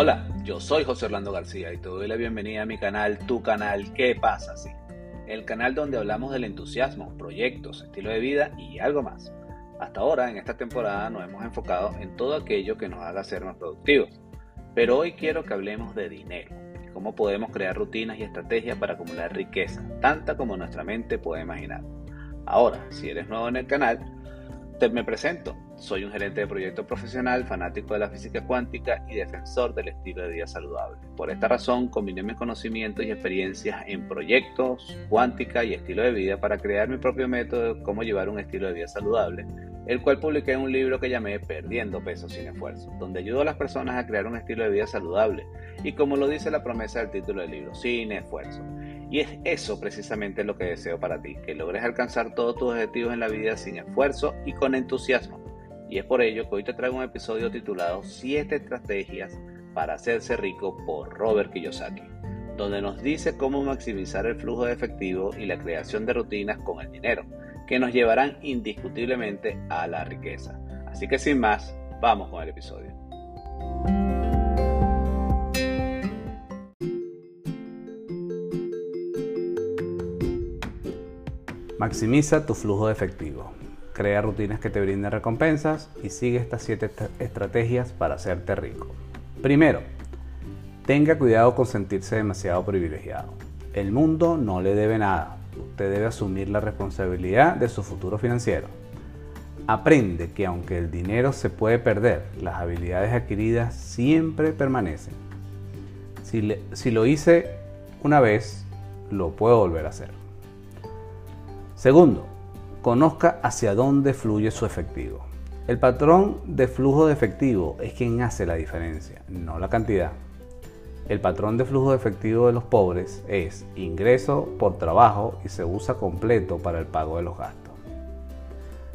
Hola, yo soy José Orlando García y te doy la bienvenida a mi canal, tu canal ¿Qué pasa así? El canal donde hablamos del entusiasmo, proyectos, estilo de vida y algo más. Hasta ahora, en esta temporada, nos hemos enfocado en todo aquello que nos haga ser más productivos. Pero hoy quiero que hablemos de dinero y cómo podemos crear rutinas y estrategias para acumular riqueza, tanta como nuestra mente puede imaginar. Ahora, si eres nuevo en el canal, te me presento. Soy un gerente de proyecto profesional, fanático de la física cuántica y defensor del estilo de vida saludable. Por esta razón, combiné mis conocimientos y experiencias en proyectos, cuántica y estilo de vida para crear mi propio método de cómo llevar un estilo de vida saludable, el cual publiqué en un libro que llamé Perdiendo peso sin esfuerzo, donde ayudo a las personas a crear un estilo de vida saludable y como lo dice la promesa del título del libro, sin esfuerzo. Y es eso precisamente lo que deseo para ti, que logres alcanzar todos tus objetivos en la vida sin esfuerzo y con entusiasmo. Y es por ello que hoy te traigo un episodio titulado 7 estrategias para hacerse rico por Robert Kiyosaki, donde nos dice cómo maximizar el flujo de efectivo y la creación de rutinas con el dinero, que nos llevarán indiscutiblemente a la riqueza. Así que sin más, vamos con el episodio. Maximiza tu flujo de efectivo. Crea rutinas que te brinden recompensas y sigue estas 7 estrategias para hacerte rico. Primero, tenga cuidado con sentirse demasiado privilegiado. El mundo no le debe nada. Usted debe asumir la responsabilidad de su futuro financiero. Aprende que aunque el dinero se puede perder, las habilidades adquiridas siempre permanecen. Si, si lo hice una vez, lo puedo volver a hacer. Segundo, conozca hacia dónde fluye su efectivo. El patrón de flujo de efectivo es quien hace la diferencia, no la cantidad. El patrón de flujo de efectivo de los pobres es ingreso por trabajo y se usa completo para el pago de los gastos.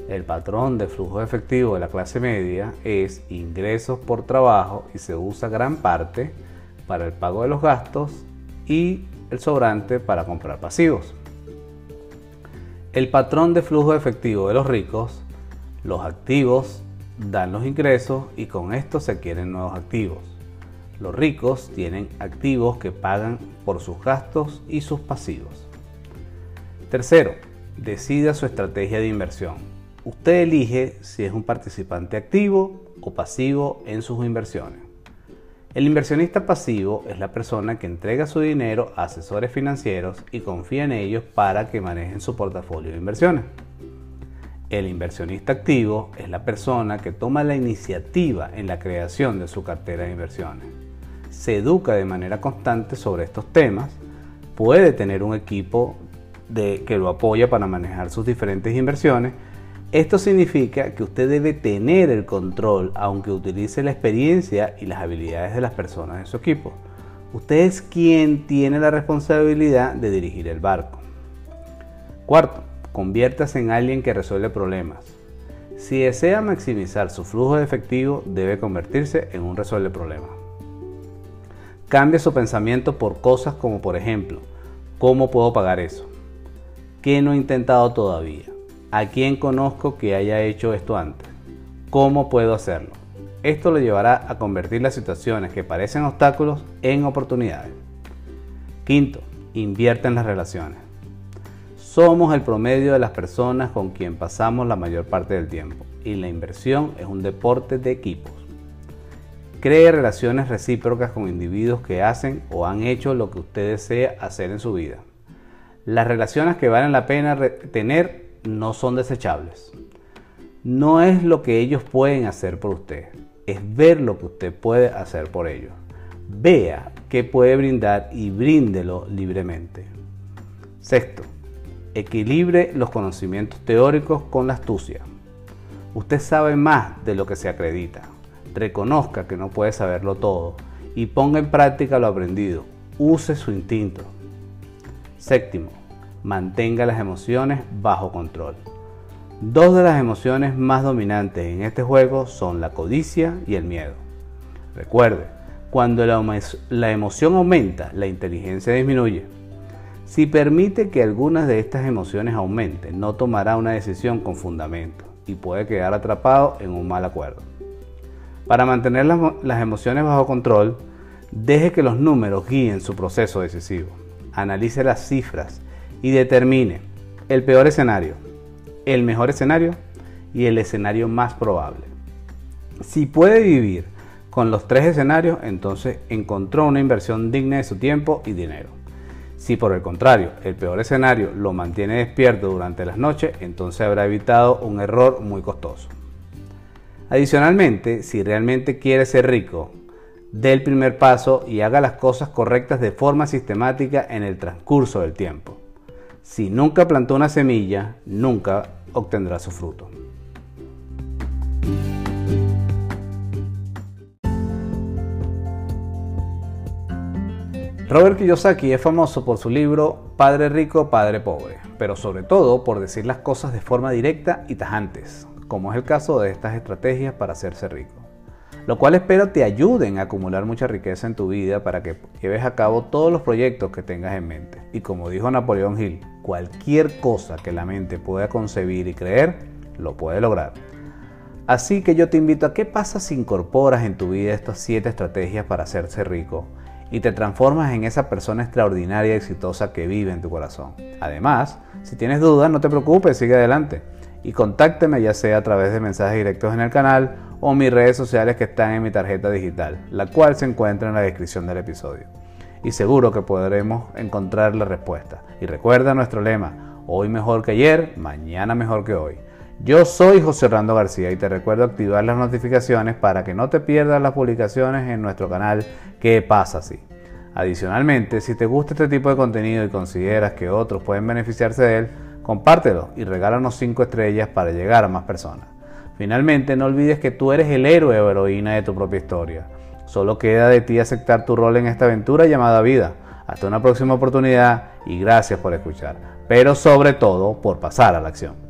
El patrón de flujo de efectivo de la clase media es ingresos por trabajo y se usa gran parte para el pago de los gastos y el sobrante para comprar pasivos. El patrón de flujo efectivo de los ricos, los activos dan los ingresos y con esto se adquieren nuevos activos. Los ricos tienen activos que pagan por sus gastos y sus pasivos. Tercero, decida su estrategia de inversión. Usted elige si es un participante activo o pasivo en sus inversiones. El inversionista pasivo es la persona que entrega su dinero a asesores financieros y confía en ellos para que manejen su portafolio de inversiones. El inversionista activo es la persona que toma la iniciativa en la creación de su cartera de inversiones. Se educa de manera constante sobre estos temas, puede tener un equipo de, que lo apoya para manejar sus diferentes inversiones esto significa que usted debe tener el control aunque utilice la experiencia y las habilidades de las personas de su equipo. Usted es quien tiene la responsabilidad de dirigir el barco. Cuarto, conviértase en alguien que resuelve problemas. Si desea maximizar su flujo de efectivo, debe convertirse en un resuelve problemas. Cambie su pensamiento por cosas como por ejemplo, ¿cómo puedo pagar eso? ¿Qué no he intentado todavía? ¿A quién conozco que haya hecho esto antes? ¿Cómo puedo hacerlo? Esto lo llevará a convertir las situaciones que parecen obstáculos en oportunidades. Quinto, invierte en las relaciones. Somos el promedio de las personas con quien pasamos la mayor parte del tiempo y la inversión es un deporte de equipos. Cree relaciones recíprocas con individuos que hacen o han hecho lo que usted desea hacer en su vida. Las relaciones que valen la pena tener no son desechables. No es lo que ellos pueden hacer por usted, es ver lo que usted puede hacer por ellos. Vea qué puede brindar y bríndelo libremente. Sexto, equilibre los conocimientos teóricos con la astucia. Usted sabe más de lo que se acredita. Reconozca que no puede saberlo todo y ponga en práctica lo aprendido. Use su instinto. Séptimo, mantenga las emociones bajo control. Dos de las emociones más dominantes en este juego son la codicia y el miedo. Recuerde, cuando la, emoción aumenta, la inteligencia disminuye. Si permite que algunas de estas emociones aumenten, no tomará una decisión con fundamento y puede quedar atrapado en un mal acuerdo. Para mantener las emociones bajo control, Deje que los números guíen su proceso decisivo. Analice las cifras y determine el peor escenario, el mejor escenario y el escenario más probable. Si puede vivir con los tres escenarios, entonces encontró una inversión digna de su tiempo y dinero. Si por el contrario el peor escenario lo mantiene despierto durante las noches, entonces habrá evitado un error muy costoso. Adicionalmente, si realmente quiere ser rico, dé el primer paso y haga las cosas correctas de forma sistemática en el transcurso del tiempo. Si nunca plantó una semilla, nunca obtendrá su fruto. Robert Kiyosaki es famoso por su libro Padre Rico, Padre Pobre, pero sobre todo por decir las cosas de forma directa y tajantes, como es el caso de estas estrategias para hacerse rico. Lo cual espero te ayuden a acumular mucha riqueza en tu vida para que lleves a cabo todos los proyectos que tengas en mente. Y como dijo Napoleón Hill, cualquier cosa que la mente pueda concebir y creer, lo puede lograr. Así que yo te invito a qué pasa si incorporas en tu vida estas 7 estrategias para hacerse rico y te transformas en esa persona extraordinaria y exitosa que vive en tu corazón. Además, si tienes dudas, no te preocupes, sigue adelante y contácteme ya sea a través de mensajes directos en el canal o mis redes sociales que están en mi tarjeta digital, la cual se encuentra en la descripción del episodio. Y seguro que podremos encontrar la respuesta. Y recuerda nuestro lema, hoy mejor que ayer, mañana mejor que hoy. Yo soy José Orlando García y te recuerdo activar las notificaciones para que no te pierdas las publicaciones en nuestro canal ¿Qué pasa así? Adicionalmente, si te gusta este tipo de contenido y consideras que otros pueden beneficiarse de él, compártelo y regálanos 5 estrellas para llegar a más personas. Finalmente, no olvides que tú eres el héroe o heroína de tu propia historia. Solo queda de ti aceptar tu rol en esta aventura llamada vida. Hasta una próxima oportunidad y gracias por escuchar, pero sobre todo por pasar a la acción.